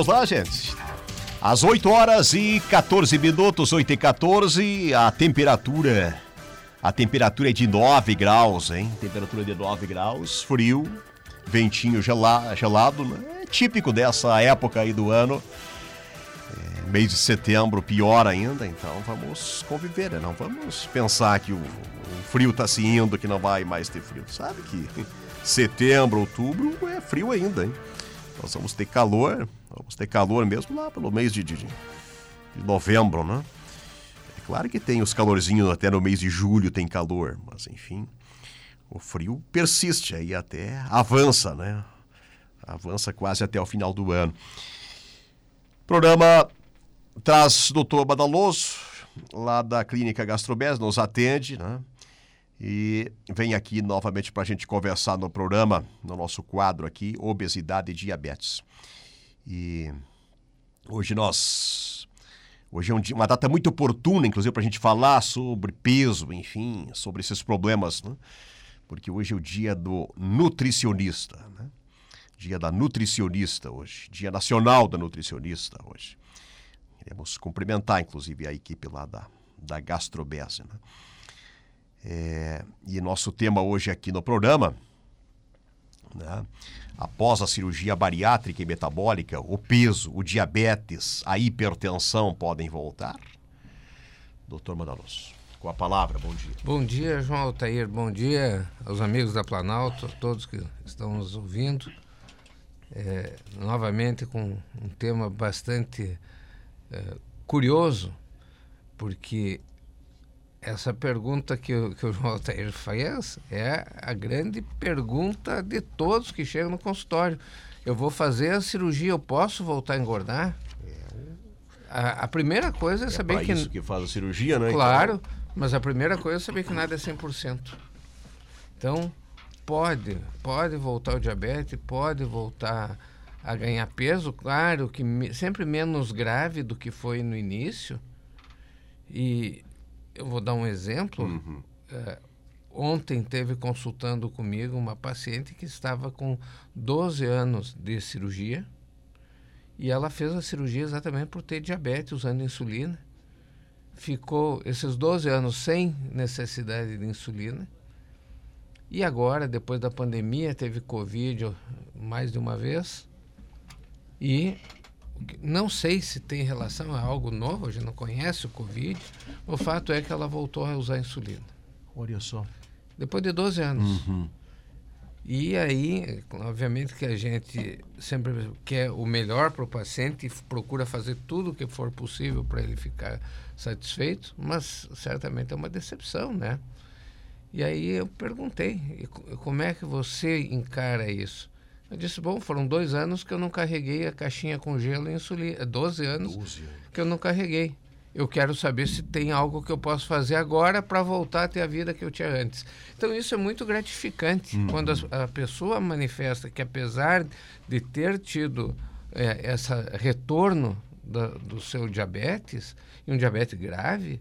Vamos lá, gente. Às 8 horas e 14 minutos, 8 e 14, a temperatura. A temperatura é de 9 graus, hein? Temperatura de 9 graus, frio, ventinho gelado, gelado né? É típico dessa época aí do ano. É, mês de setembro, pior ainda, então vamos conviver, né? Não vamos pensar que o, o frio tá se indo, que não vai mais ter frio. Sabe que setembro, outubro é frio ainda, hein? Nós vamos ter calor, vamos ter calor mesmo lá pelo mês de, de, de novembro, né? É claro que tem os calorzinhos até no mês de julho tem calor, mas enfim, o frio persiste aí até avança, né? Avança quase até o final do ano. O programa traz doutor Badaloso, lá da Clínica Gastrobés, nos atende, né? E vem aqui novamente para a gente conversar no programa, no nosso quadro aqui, Obesidade e Diabetes. E hoje nós. Hoje é um dia, uma data muito oportuna, inclusive, para a gente falar sobre peso, enfim, sobre esses problemas, né? Porque hoje é o dia do nutricionista, né? Dia da nutricionista hoje, Dia Nacional da Nutricionista hoje. Queremos cumprimentar, inclusive, a equipe lá da, da Gastrobese, né? É, e nosso tema hoje aqui no programa, né, após a cirurgia bariátrica e metabólica, o peso, o diabetes, a hipertensão podem voltar? Doutor Madalos, com a palavra, bom dia. Bom dia, João Altair, bom dia aos amigos da Planalto, todos que estão nos ouvindo. É, novamente com um tema bastante é, curioso, porque essa pergunta que o, que o João Altair faz é a grande pergunta de todos que chegam no consultório. Eu vou fazer a cirurgia, eu posso voltar a engordar? A, a primeira coisa é, é saber que. isso que faz a cirurgia, né? Claro, então... mas a primeira coisa é saber que nada é 100%. Então, pode, pode voltar o diabetes, pode voltar a ganhar peso, claro que me, sempre menos grave do que foi no início. E eu vou dar um exemplo. Uhum. É, ontem teve consultando comigo uma paciente que estava com 12 anos de cirurgia e ela fez a cirurgia exatamente por ter diabetes, usando insulina. Ficou esses 12 anos sem necessidade de insulina. E agora, depois da pandemia, teve Covid mais de uma vez. E não sei se tem relação a algo novo, a gente não conhece o Covid. O fato é que ela voltou a usar insulina. Olha só. Depois de 12 anos. Uhum. E aí, obviamente que a gente sempre quer o melhor para o paciente e procura fazer tudo o que for possível para ele ficar satisfeito, mas certamente é uma decepção, né? E aí eu perguntei, como é que você encara isso? Eu disse, bom, foram dois anos que eu não carreguei a caixinha com gelo e insulina. 12 anos 12 que eu não carreguei. Eu quero saber se tem algo que eu posso fazer agora para voltar a ter a vida que eu tinha antes. Então isso é muito gratificante uhum. quando a, a, pessoa manifesta que apesar de ter tido é, esse retorno da, do seu diabetes e um diabetes grave,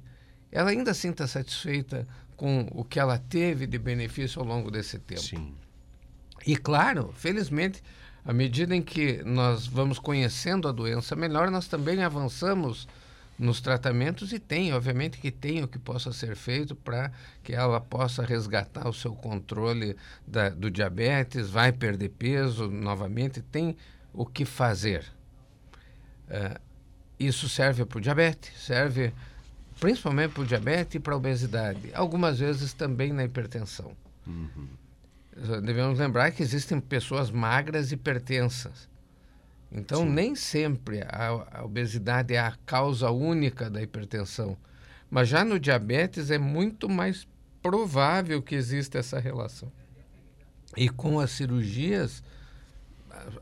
ela ainda assim está satisfeita com o que ela teve de benefício ao longo desse tempo. Sim. E claro, felizmente, à medida em que nós vamos conhecendo a doença melhor, nós também avançamos nos tratamentos e tem, obviamente que tem o que possa ser feito para que ela possa resgatar o seu controle da, do diabetes, vai perder peso novamente, tem o que fazer. Uh, isso serve para o diabetes, serve principalmente para o diabetes e para a obesidade, algumas vezes também na hipertensão. Uhum devemos lembrar que existem pessoas magras e hipertensas. Então, Sim. nem sempre a, a, obesidade é a causa única da hipertensão. Mas já no diabetes é muito mais provável que exista essa relação. E com as cirurgias,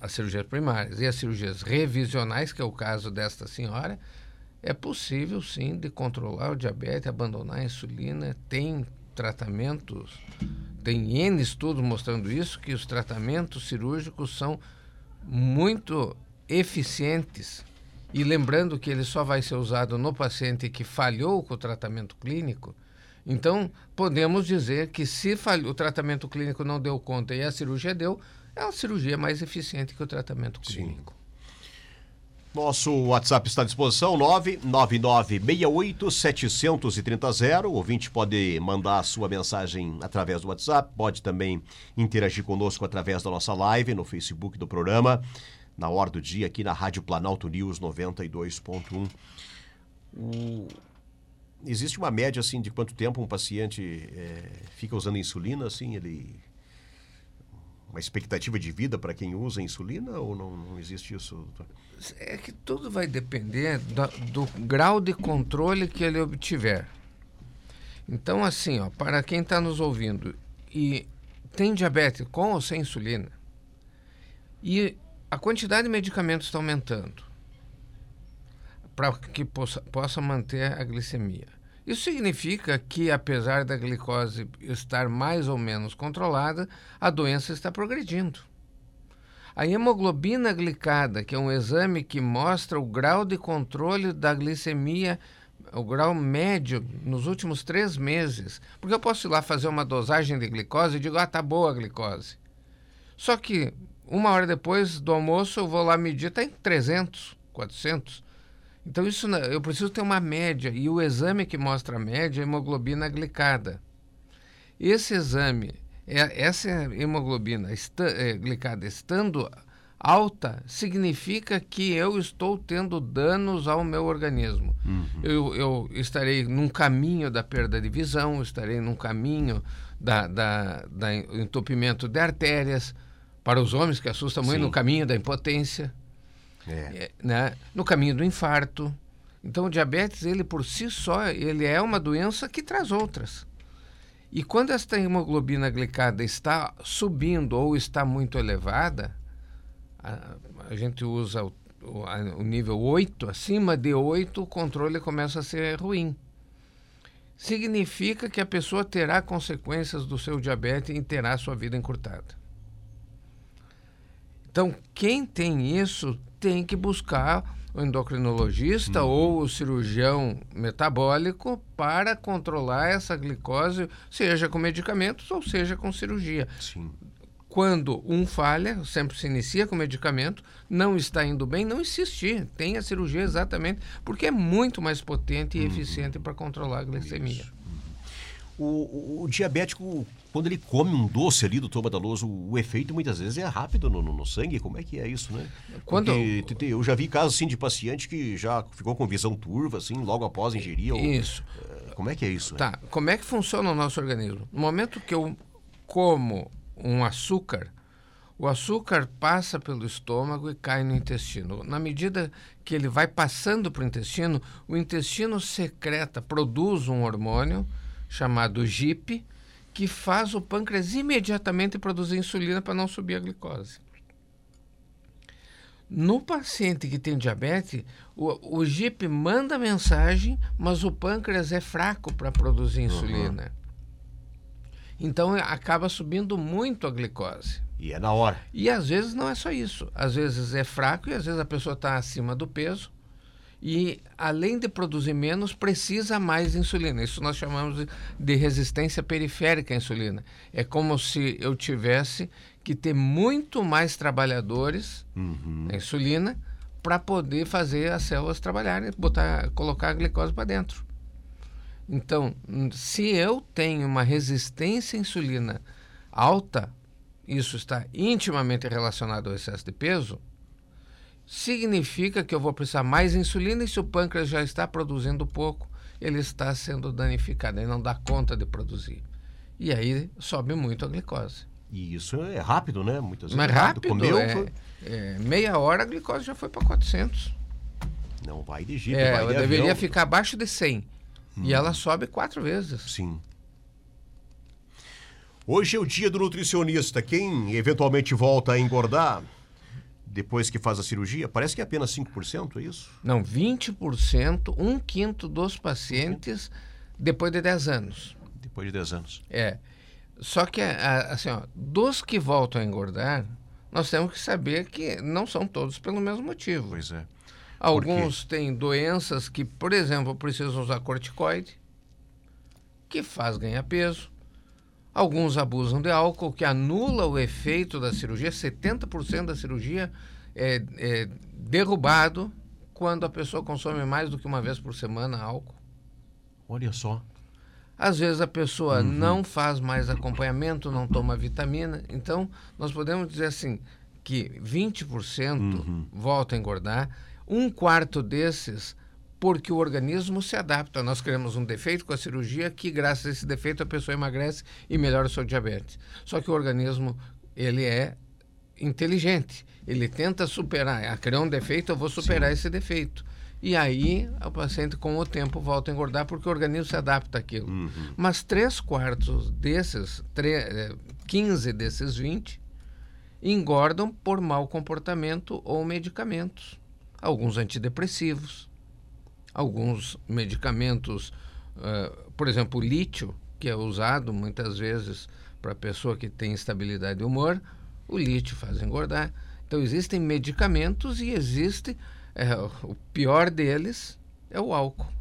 as cirurgias primárias e as cirurgias revisionais, que é o caso desta senhora, é possível sim de controlar o diabetes, abandonar a insulina, tem tratamentos tem N estudos mostrando isso, que os tratamentos cirúrgicos são muito eficientes. E lembrando que ele só vai ser usado no paciente que falhou com o tratamento clínico, então podemos dizer que se falhou, o tratamento clínico não deu conta e a cirurgia deu, é uma cirurgia mais eficiente que o tratamento clínico. Nosso WhatsApp está à disposição, 99968-730. O ouvinte pode mandar a sua mensagem através do WhatsApp, pode também interagir conosco através da nossa live no Facebook do programa, na hora do dia, aqui na Rádio Planalto News 92.1. O... Existe uma média, assim, de quanto tempo um paciente é, fica usando insulina, assim, ele uma expectativa de vida para quem usa insulina ou não, não existe isso? É que tudo vai depender do, do grau de controle que ele obtiver. Então, assim, ó, para quem está nos ouvindo e tem diabetes com ou sem insulina, e a quantidade de medicamentos está aumentando para que possa, possa manter a glicemia. Isso significa que, apesar da glicose estar mais ou menos controlada, a doença está progredindo. A hemoglobina glicada, que é um exame que mostra o grau de controle da glicemia, o grau médio nos últimos três meses, porque eu posso ir lá fazer uma dosagem de glicose e digo, ah, tá boa a glicose. Só que uma hora depois do almoço eu vou lá medir, está em 300, 400. Então isso eu preciso ter uma média e o exame que mostra a média é a hemoglobina glicada. Esse exame, é, essa hemoglobina é, glicada estando alta, significa que eu estou tendo danos ao meu organismo. Uhum. Eu, eu, estarei num caminho da perda de visão, estarei num caminho da, da, da entupimento de artérias, para os homens que assusta muito, Sim. no caminho da impotência. É. é. né? no caminho do infarto. Então, o diabetes, ele por si só, ele é uma doença que traz outras. E quando esta hemoglobina glicada está subindo ou está muito elevada, a, a gente usa o, o, a, o, nível 8, acima de 8, o controle começa a ser ruim. Significa que a pessoa terá consequências do seu diabetes e terá sua vida encurtada. Então, quem tem isso tem que buscar o endocrinologista uhum. ou o cirurgião metabólico para controlar essa glicose, seja com medicamentos ou seja com cirurgia. Sim. Quando um falha, sempre se inicia com medicamento, não está indo bem, não insistir. Tem a cirurgia exatamente porque é muito mais potente e uhum. eficiente para controlar a glicemia. Isso. O, o, diabético, quando ele come um doce ali do badaloso, o efeito muitas vezes é rápido no, no, no, sangue. Como é que é isso, né? Quando Porque, eu já vi casos assim de paciente que já ficou com visão turva, assim, logo após ingerir. Isso. Ou, como é que é isso? Tá. Né? Como é que funciona o nosso organismo? No momento que eu como um açúcar, o açúcar passa pelo estômago e cai no intestino. Na medida que ele vai passando para o intestino, o intestino secreta, produz um hormônio chamado GIP, que faz o pâncreas imediatamente produzir insulina para não subir a glicose. No paciente que tem diabetes, o, o GIP manda mensagem, mas o pâncreas é fraco para produzir insulina. Uhum. Então acaba subindo muito a glicose. E é na hora. E às vezes não é só isso. Às vezes é fraco e às vezes a pessoa está acima do peso e, além de produzir menos, precisa mais insulina. Isso nós chamamos de resistência periférica à insulina. É como se eu tivesse que ter muito mais trabalhadores uhum. na insulina para poder fazer as células trabalharem, botar, colocar a glicose para dentro. Então, se eu tenho uma resistência à insulina alta, isso está intimamente relacionado ao excesso de peso, significa que eu vou precisar mais insulina e se o pâncreas já está produzindo pouco, ele está sendo danificado, ele não dá conta de produzir. E aí sobe muito a glicose. E isso é rápido, né? Muitas vezes. Mas rápido, Comeu, é, foi... é, meia hora a glicose já foi para 400. Não vai de jeito, é, vai de deveria avião. ficar abaixo de 100. Hum. E ela sobe quatro vezes. Sim. Hoje é o dia do nutricionista. Quem eventualmente volta a engordar, depois que faz a cirurgia, parece que é apenas 5%, é isso? Não, 20%, um quinto dos pacientes depois de 10 anos. Depois de 10 anos. É. Só que, assim, ó, dos que voltam a engordar, nós temos que saber que não são todos pelo mesmo motivo. Pois é. Alguns têm doenças que, por exemplo, precisam usar corticoide, que faz ganhar peso. Alguns abusam de álcool, que anula o efeito da cirurgia. 70% da cirurgia é, é derrubado quando a pessoa consome mais do que uma vez por semana álcool. Olha só. Às vezes a pessoa uhum. não faz mais acompanhamento, não toma vitamina. Então, nós podemos dizer assim que 20% uhum. volta a engordar, um quarto desses porque o organismo se adapta. Nós criamos um defeito com a cirurgia que, graças a esse defeito, a pessoa emagrece e melhora o seu diabetes. Só que o organismo, ele é inteligente. Ele tenta superar. Ah, criou um defeito, eu vou superar Sim. esse defeito. E aí, o paciente, com o tempo, volta a engordar porque o organismo se adapta àquilo. Uhum. Mas três quartos desses, 15 eh, desses 20, engordam por mau comportamento ou medicamentos. Alguns antidepressivos, alguns medicamentos, uh, por exemplo, o lítio, que é usado muitas vezes para pessoa que tem instabilidade de humor, o lítio faz engordar. Então existem medicamentos e existe é, o pior deles é o álcool.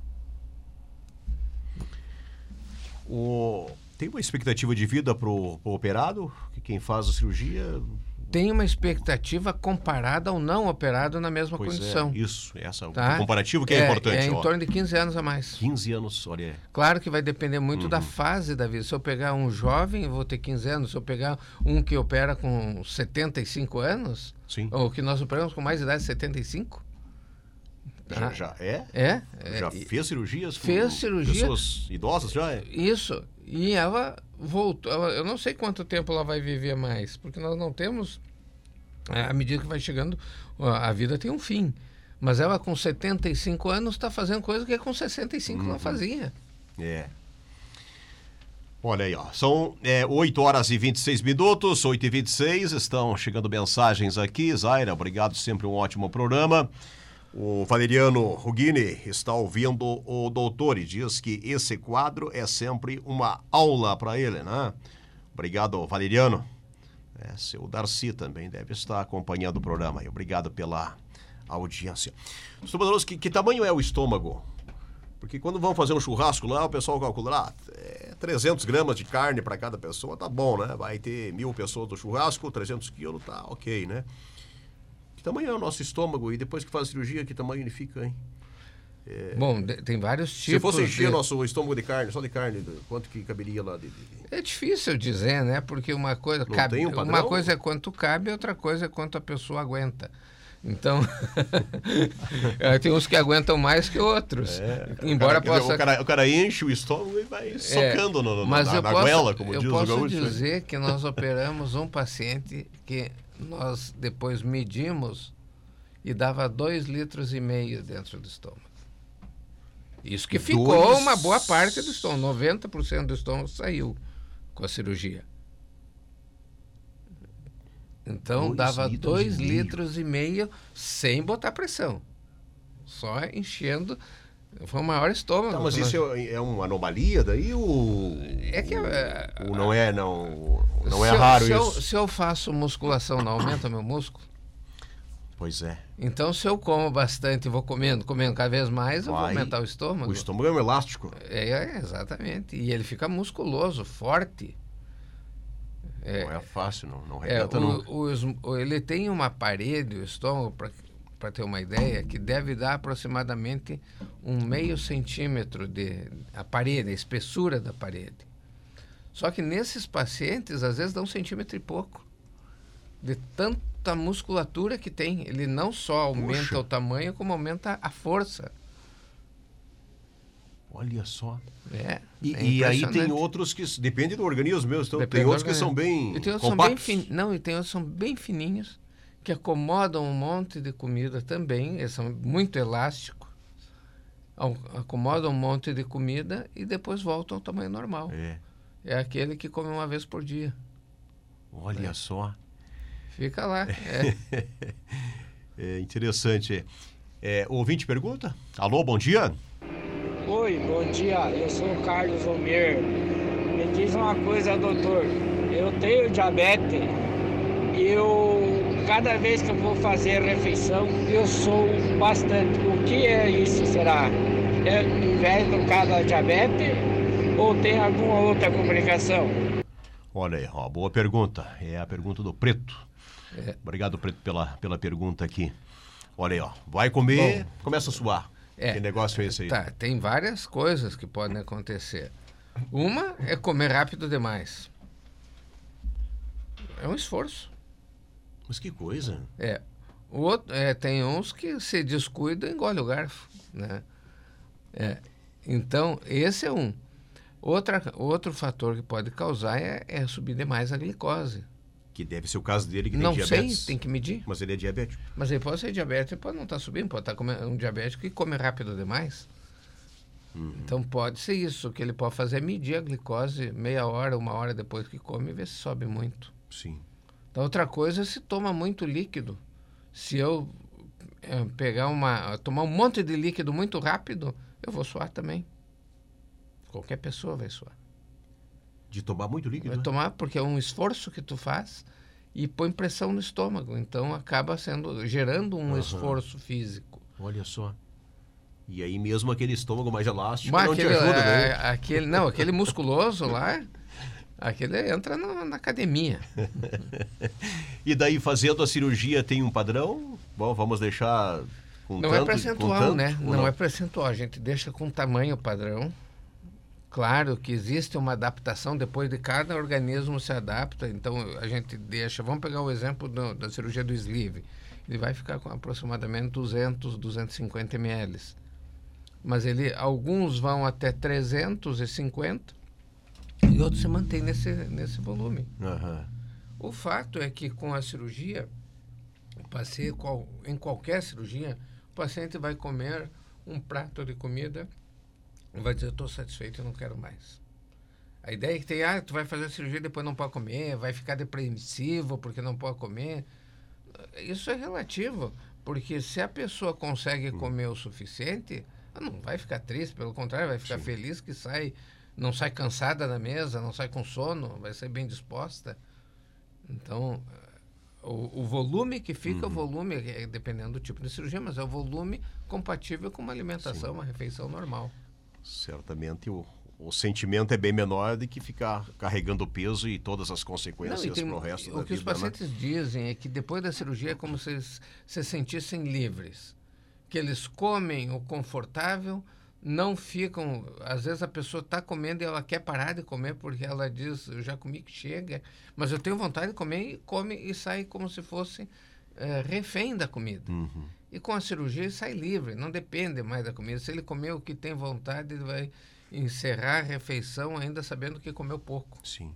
O... Tem uma expectativa de vida para o operado? Que quem faz a cirurgia tem uma expectativa comparada ao não operado na mesma pois é, condição. É, isso, essa tá? comparativo que é, é importante. É em ó. torno de 15 anos a mais. 15 anos, olha. Claro que vai depender muito uhum. da fase da vida. Se eu pegar um jovem, eu vou ter 15 anos. Se eu pegar um que opera com 75 anos, Sim. ou que nós operamos com mais idade de 75, já, já é? É. Já fez cirurgias? Fez cirurgia. Pessoas idosas já é? Isso. E ela voltou. Ela, eu não sei quanto tempo ela vai viver mais, porque nós não temos. É, à medida que vai chegando, a vida tem um fim. Mas ela, com 75 anos, está fazendo coisa que com 65 uhum. não fazia. É. Olha aí, ó. São é, 8 horas e 26 minutos, 8 e 26 Estão chegando mensagens aqui. Zaira, obrigado, sempre um ótimo programa. O Valeriano Rugini está ouvindo o doutor e diz que esse quadro é sempre uma aula para ele, né? Obrigado, Valeriano. É, seu Darcy também deve estar acompanhando o programa. Obrigado pela audiência. Estômago, que, que tamanho é o estômago? Porque quando vão fazer um churrasco lá, o pessoal calcula, ah, é 300 gramas de carne para cada pessoa, tá bom, né? Vai ter mil pessoas do churrasco, 300 quilos, tá ok, né? Tamanho é o nosso estômago e depois que faz a cirurgia, que tamanho ele fica, hein? É... Bom, tem vários tipos. Se fosse encher de... nosso estômago de carne, só de carne, quanto que caberia lá? De, de... É difícil dizer, né? Porque uma coisa, cabe... um uma coisa é quanto cabe, outra coisa é quanto a pessoa aguenta. Então, é, tem uns que aguentam mais que outros. É, Embora o cara, possa. O cara, o cara, enche o estômago e vai é, socando no, no, mas na, eu na posso, goela, como eu diz posso o gaúcho. Né? dizer que nós operamos um paciente que nós depois medimos e dava dois litros e meio dentro do estômago. Isso que ficou dois... uma boa parte do estômago, 90% do estômago saiu com a cirurgia. Então dois dava litros dois e litros e meio sem botar pressão. Só enchendo. Foi o maior estômago. Tá, mas isso nós... é uma anomalia daí ou. É que. É, ou não é, não. Não é raro se isso. Eu, se eu faço musculação, não aumenta meu músculo? Pois é. Então, se eu como bastante e vou comendo, comendo cada vez mais, eu vou aumentar o estômago. O estômago é um elástico. É, é exatamente. E ele fica musculoso, forte. É, não é fácil, não, não rebenta é, o, o, Ele tem uma parede, o estômago, para ter uma ideia, que deve dar aproximadamente um meio centímetro de a parede, a espessura da parede. Só que nesses pacientes, às vezes dá um centímetro e pouco. De tanto a musculatura que tem. Ele não só aumenta Puxa. o tamanho, como aumenta a força. Olha só. É. E, é e aí tem outros que. Depende do organismo mesmo. Então, tem outros que são bem. E tem outros compactos. são bem fin... Não, e tem outros que são bem fininhos, que acomodam um monte de comida também. Eles são muito elásticos. Acomodam um monte de comida e depois voltam ao tamanho normal. É. É aquele que come uma vez por dia. Olha é. só. Fica lá. É, é interessante. É, o ouvinte pergunta? Alô, bom dia. Oi, bom dia. Eu sou o Carlos Almir. Me diz uma coisa, doutor. Eu tenho diabetes e eu, cada vez que eu vou fazer refeição, eu sou bastante. O que é isso, será? É inveja do cada diabetes ou tem alguma outra complicação? Olha aí, ó, boa pergunta. É a pergunta do Preto. É. Obrigado, Preto, pela, pela pergunta aqui. Olha aí, ó. Vai comer, Bom, começa a suar. É, que negócio é esse aí? Tá, tem várias coisas que podem acontecer. Uma é comer rápido demais. É um esforço. Mas que coisa. É. O outro, é, tem uns que se descuida e engole o garfo, né? É. Então, esse é um. Outra, outro fator que pode causar é, é subir demais a glicose. Que deve ser o caso dele, que tem não diabetes. sei, tem que medir. Mas ele é diabético. Mas ele pode ser diabético, pode não estar tá subindo, pode estar tá um diabético que come rápido demais. Uhum. Então pode ser isso. O que ele pode fazer é medir a glicose meia hora, uma hora depois que come e ver se sobe muito. Sim. Então, outra coisa é se toma muito líquido. Se eu é, pegar uma. tomar um monte de líquido muito rápido, eu vou suar também. Qualquer pessoa vai suar. De tomar muito líquido? Vai né? tomar, porque é um esforço que tu faz e põe pressão no estômago. Então acaba sendo gerando um uhum. esforço físico. Olha só. E aí mesmo aquele estômago mais elástico Mas não aquele, te ajuda, né? É, aquele, não, aquele musculoso lá, aquele entra na, na academia. e daí fazendo a cirurgia tem um padrão? Bom, vamos deixar com Não tanto, é percentual, né? Não, não é percentual. A gente deixa com tamanho padrão. Claro que existe uma adaptação depois de cada organismo se adapta, então a gente deixa. Vamos pegar o exemplo do, da cirurgia do sleeve. Ele vai ficar com aproximadamente 200, 250 ml. Mas ele, alguns vão até 350 e outros se mantêm nesse, nesse volume. Uhum. O fato é que com a cirurgia, paciente, qual, em qualquer cirurgia, o paciente vai comer um prato de comida vai dizer, estou satisfeito e não quero mais. A ideia é que tem, ah, tu vai fazer a cirurgia e depois não pode comer, vai ficar depressivo porque não pode comer. Isso é relativo, porque se a pessoa consegue hum. comer o suficiente, ela não vai ficar triste, pelo contrário, vai ficar Sim. feliz que sai, não sai cansada da mesa, não sai com sono, vai ser bem disposta. Então, o, o volume que fica, uhum. o volume, é, dependendo do tipo de cirurgia, mas é o volume compatível com uma alimentação, Sim. uma refeição normal certamente o, o sentimento é bem menor do que ficar carregando o peso e todas as consequências para o resto da vida. O que os né? pacientes né? dizem é que depois da cirurgia é como se se sentissem livres, que eles comem o confortável, não ficam. Às vezes a pessoa está comendo e ela quer parar de comer porque ela diz: Eu já comi que chega, mas eu tenho vontade de comer e come e sai como se fosse é, refém da comida. Uhum. E com a cirurgia ele sai livre, não depende mais da comida. Se ele comer o que tem vontade, ele vai encerrar a refeição ainda sabendo que comeu pouco. Sim.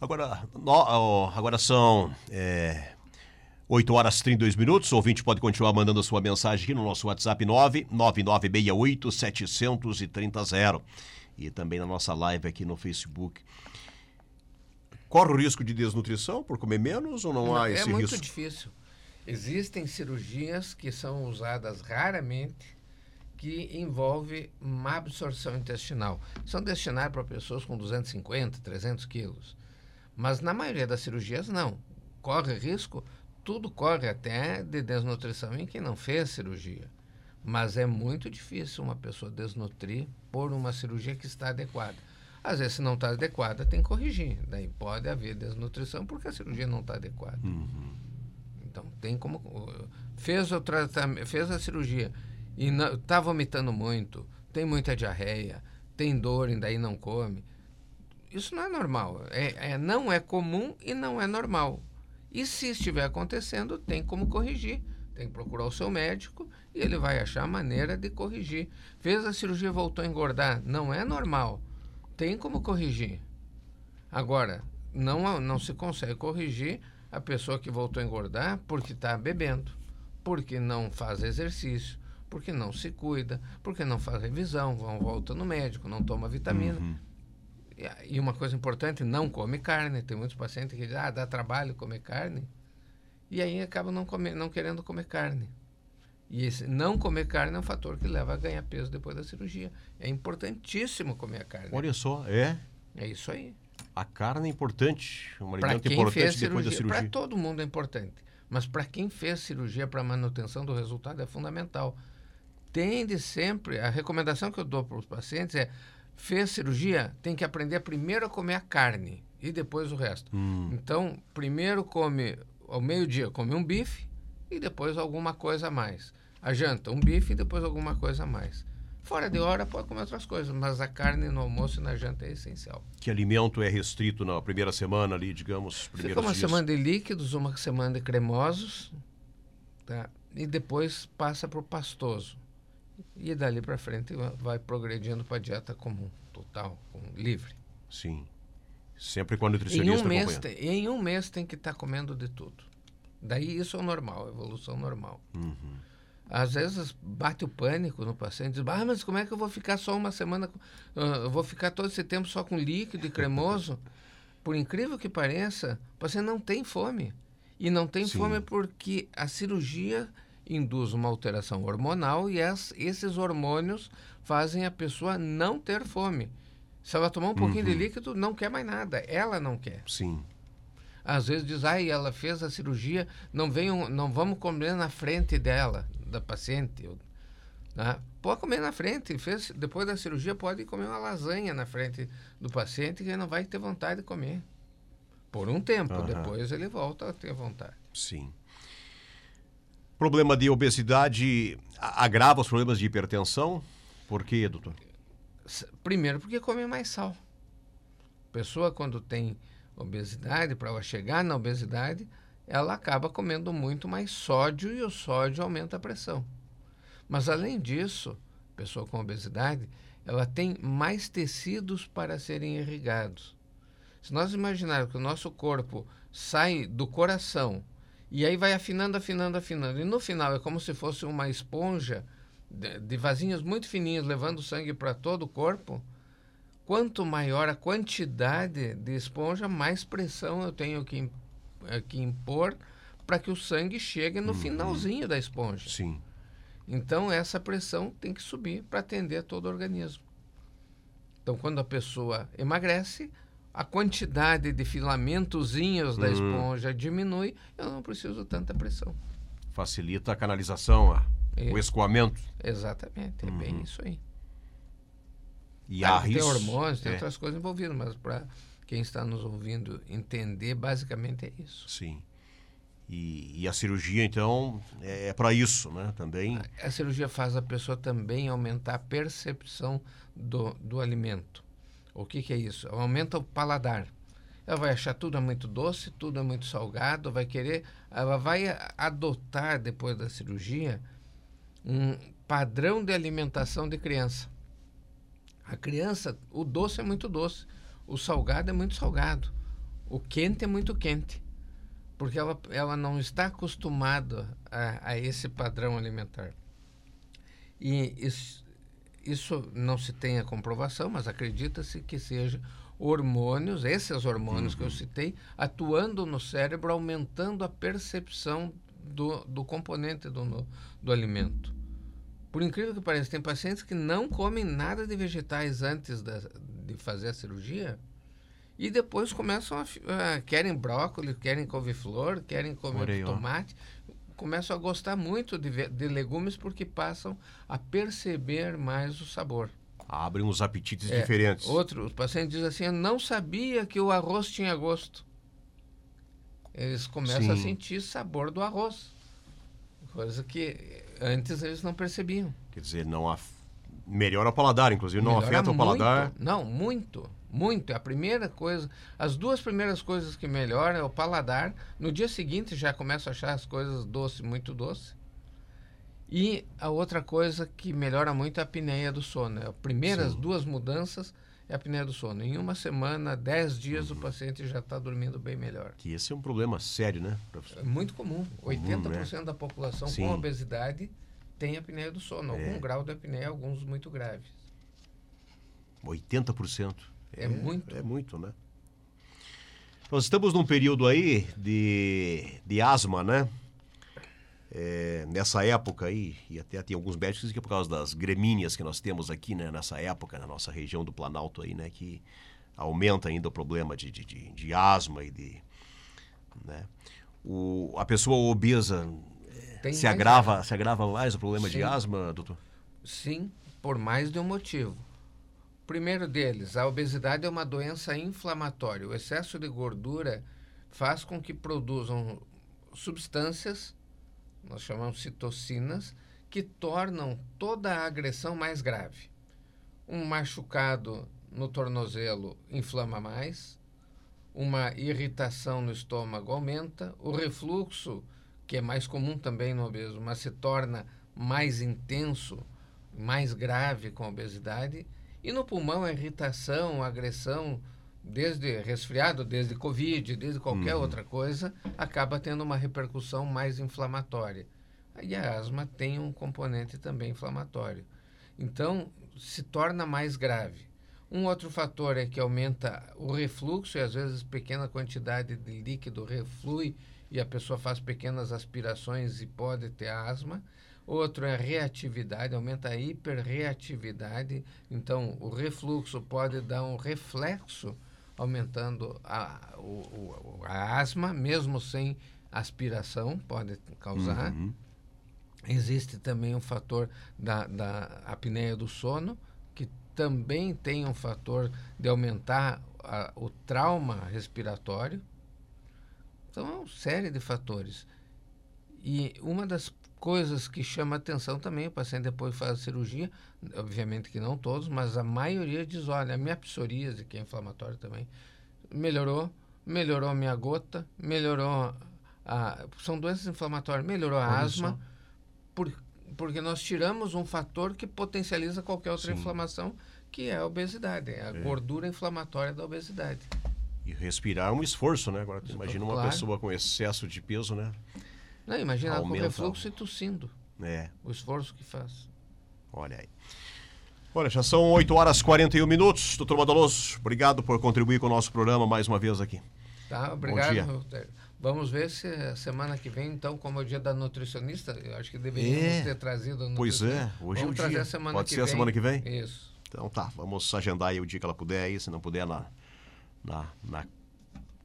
Agora, no, agora são é, 8 horas e 32 minutos. O ouvinte pode continuar mandando a sua mensagem aqui no nosso WhatsApp 99968 730 e também na nossa live aqui no Facebook. Corre o risco de desnutrição por comer menos ou não, não há é esse risco? É muito difícil. Existem cirurgias que são usadas raramente que envolve má absorção intestinal. São destinadas para pessoas com 250, 300 quilos. Mas na maioria das cirurgias, não. Corre risco, tudo corre até de desnutrição em quem não fez cirurgia. Mas é muito difícil uma pessoa desnutrir por uma cirurgia que está adequada. Às vezes, se não está adequada, tem que corrigir. Daí pode haver desnutrição porque a cirurgia não está adequada. Uhum. Então, tem como. Fez, o tratamento, fez a cirurgia e está vomitando muito, tem muita diarreia, tem dor e daí não come. Isso não é normal. É, é, não é comum e não é normal. E se estiver acontecendo, tem como corrigir. Tem que procurar o seu médico e ele vai achar maneira de corrigir. Fez a cirurgia voltou a engordar. Não é normal. Tem como corrigir. Agora, não, não se consegue corrigir a pessoa que voltou a engordar porque está bebendo, porque não faz exercício, porque não se cuida, porque não faz revisão, vão volta no médico, não toma vitamina. Uhum. E uma coisa importante, não come carne. Tem muitos pacientes que dizem, ah, dá trabalho comer carne. E aí acabam não, comer, não querendo comer carne. E esse não comer carne é um fator que leva a ganhar peso depois da cirurgia. É importantíssimo comer a carne. Olha só, é? É isso aí. A carne é importante, um alimento importante depois da cirurgia. Para todo mundo é importante, mas para quem fez cirurgia para manutenção do resultado é fundamental. Tende sempre, a recomendação que eu dou para os pacientes é, fez cirurgia, tem que aprender primeiro a comer a carne e depois o resto. Hum. Então, primeiro come, ao meio-dia, come um bife, e depois alguma coisa a mais. A janta, um bife e depois alguma coisa a mais. Fora de hora pode comer outras coisas, mas a carne no almoço e na janta é essencial. Que alimento é restrito na primeira semana ali, digamos, Fica uma dias. semana de líquidos, uma semana de cremosos, tá? E depois passa para o pastoso. E dali para frente vai progredindo para a dieta comum, total, livre. Sim. Sempre com a nutricionista em um mês tem, Em um mês tem que estar tá comendo de tudo. Daí isso é o normal, evolução normal. Uhum. Às vezes bate o pânico no paciente, diz, ah, mas como é que eu vou ficar só uma semana, eu vou ficar todo esse tempo só com líquido e cremoso? Por incrível que pareça, o paciente não tem fome. E não tem Sim. fome porque a cirurgia induz uma alteração hormonal e as, esses hormônios fazem a pessoa não ter fome. Se ela tomar um pouquinho de uhum. líquido, não quer mais nada. Ela não quer. Sim às vezes diz, ai, ela fez a cirurgia, não venham, não vamos comer na frente dela da paciente. Né? Pode comer na frente. Fez, depois da cirurgia, pode comer uma lasanha na frente do paciente que ele não vai ter vontade de comer. Por um tempo. Uhum. Depois ele volta a ter vontade. Sim. Problema de obesidade agrava os problemas de hipertensão? Por quê, doutor? Primeiro, porque come mais sal. Pessoa, quando tem obesidade, para ela chegar na obesidade, ela acaba comendo muito mais sódio e o sódio aumenta a pressão. Mas além disso, pessoa com obesidade, ela tem mais tecidos para serem irrigados. Se nós imaginarmos que o nosso corpo sai do coração e aí vai afinando, afinando, afinando, e no final é como se fosse uma esponja de, de vasinhos muito fininhos levando sangue para todo o corpo, quanto maior a quantidade de esponja, mais pressão eu tenho que é, que impor para que o sangue chegue no uhum. finalzinho da esponja. Sim. Então essa pressão tem que subir para atender todo o organismo. Então quando a pessoa emagrece, a quantidade de filamentozinhos da uhum. esponja diminui, eu não preciso tanta pressão. Facilita a canalização, a, é. o escoamento. Exatamente, é uhum. bem isso aí. E há Tem hormônios, tem é. outras coisas envolvidas, mas para quem está nos ouvindo entender, basicamente é isso. Sim. E, e a cirurgia, então, é, é para isso, né? Também. A, a, cirurgia faz a pessoa também aumentar a percepção do, do alimento. O que, que é isso? Aumenta o paladar. Ela vai achar tudo é muito doce, tudo é muito salgado, vai querer, ela vai adotar depois da cirurgia um padrão de alimentação de criança. A criança, o doce é muito doce o salgado é muito salgado. O quente é muito quente. Porque ela, ela não está acostumada a, a esse padrão alimentar. E isso, isso não se tem a comprovação, mas acredita-se que seja hormônios, esses hormônios uhum. que eu uhum. citei, atuando no cérebro, aumentando a percepção do, do componente do, do alimento. Por incrível que pareça, tem pacientes que não comem nada de vegetais antes da, de fazer a cirurgia e depois começam a. Uh, querem brócolis, querem couve-flor, querem comer tomate. Começam a gostar muito de, de legumes porque passam a perceber mais o sabor. Abrem uns apetites é, diferentes. Outro, o paciente diz assim: Eu não sabia que o arroz tinha gosto. Eles começam Sim. a sentir sabor do arroz. Coisa que antes eles não percebiam. Quer dizer, não af... melhora o paladar, inclusive, não Melhora afeta o paladar. Não, muito. Muito. É a primeira coisa, as duas primeiras coisas que melhoram é o paladar. No dia seguinte já começa a achar as coisas doces, muito doce. E a outra coisa que melhora muito é a apneia do sono. As primeiras Sim. duas mudanças é a apneia do sono. Em uma semana, dez dias, uhum. o paciente já está dormindo bem melhor. Que esse é um problema sério, né, professor? É muito comum. comum 80% né? da população Sim. com obesidade tem apneia do sono. É. Algum grau de apneia, alguns muito graves. 80%? É, é muito. É muito, né? Nós estamos num período aí de, de asma, né? É, nessa época aí, e até tem alguns médicos que é por causa das gremíneas que nós temos aqui, né? Nessa época, na nossa região do Planalto aí, né? Que aumenta ainda o problema de, de, de, de asma e de... Né? O, a pessoa obesa tem se agrava, se agrava mais o problema Sim. de asma, doutor? Sim, por mais de um motivo. Primeiro deles, a obesidade é uma doença inflamatória. O excesso de gordura faz com que produzam substâncias nós chamamos citocinas, que tornam toda a agressão mais grave. Um machucado no tornozelo inflama mais, uma irritação no estômago aumenta, o refluxo, que é mais comum também no obeso, mas se torna mais intenso, mais grave com a obesidade, e no pulmão a irritação, a agressão, desde resfriado, desde Covid, desde qualquer uhum. outra coisa, acaba tendo uma repercussão mais inflamatória. E a asma tem um componente também inflamatório. Então, se torna mais grave. Um outro fator é que aumenta o refluxo e às vezes pequena quantidade de líquido reflui e a pessoa faz pequenas aspirações e pode ter asma. Outro é reatividade, aumenta a hiperreatividade. Então, o refluxo pode dar um reflexo, aumentando a, o, a asma, mesmo sem aspiração, pode causar. Uhum. Existe também um fator da, da apneia do sono, que também tem um fator de aumentar a, o trauma respiratório. Então, é uma série de fatores. E uma das coisas que chama atenção também, o paciente depois faz a cirurgia, obviamente que não todos, mas a maioria diz, olha, a minha psoríase, que é inflamatória também, melhorou, melhorou a minha gota, melhorou a... São doenças inflamatórias, melhorou a asma, por, porque nós tiramos um fator que potencializa qualquer outra Sim. inflamação, que é a obesidade, é a é. gordura inflamatória da obesidade. E respirar é um esforço, né? Agora, imagina uma claro. pessoa com excesso de peso, né? Não, imagina Aumenta. refluxo e tossindo. É. O esforço que faz. Olha aí. Olha, já são 8 horas e 41 minutos. Doutor Madaloso, obrigado por contribuir com o nosso programa mais uma vez aqui. Tá, obrigado. Vamos ver se a semana que vem, então, como é o dia da nutricionista, eu acho que deveríamos é. ter trazido a Pois é, hoje vamos é o dia. A semana Pode que ser vem. a semana que vem? Isso. Então tá, vamos agendar aí o dia que ela puder aí, se não puder na, na, na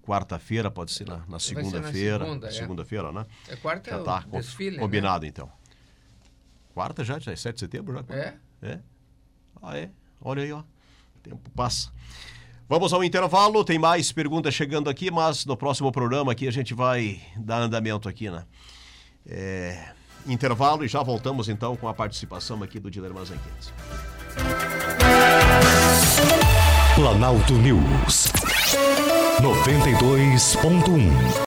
quarta-feira, pode ser na, na segunda-feira. Segunda, segunda-feira, né? É quarta já é tá desfile, Combinado, né? então. Quarta já, já é 7 de setembro já? É? É? Ah, é? Olha aí, ó. O tempo passa. Vamos ao intervalo, tem mais perguntas chegando aqui, mas no próximo programa aqui a gente vai dar andamento aqui, né? É, intervalo e já voltamos então com a participação aqui do Diler Mazanquete. Planalto News 92.1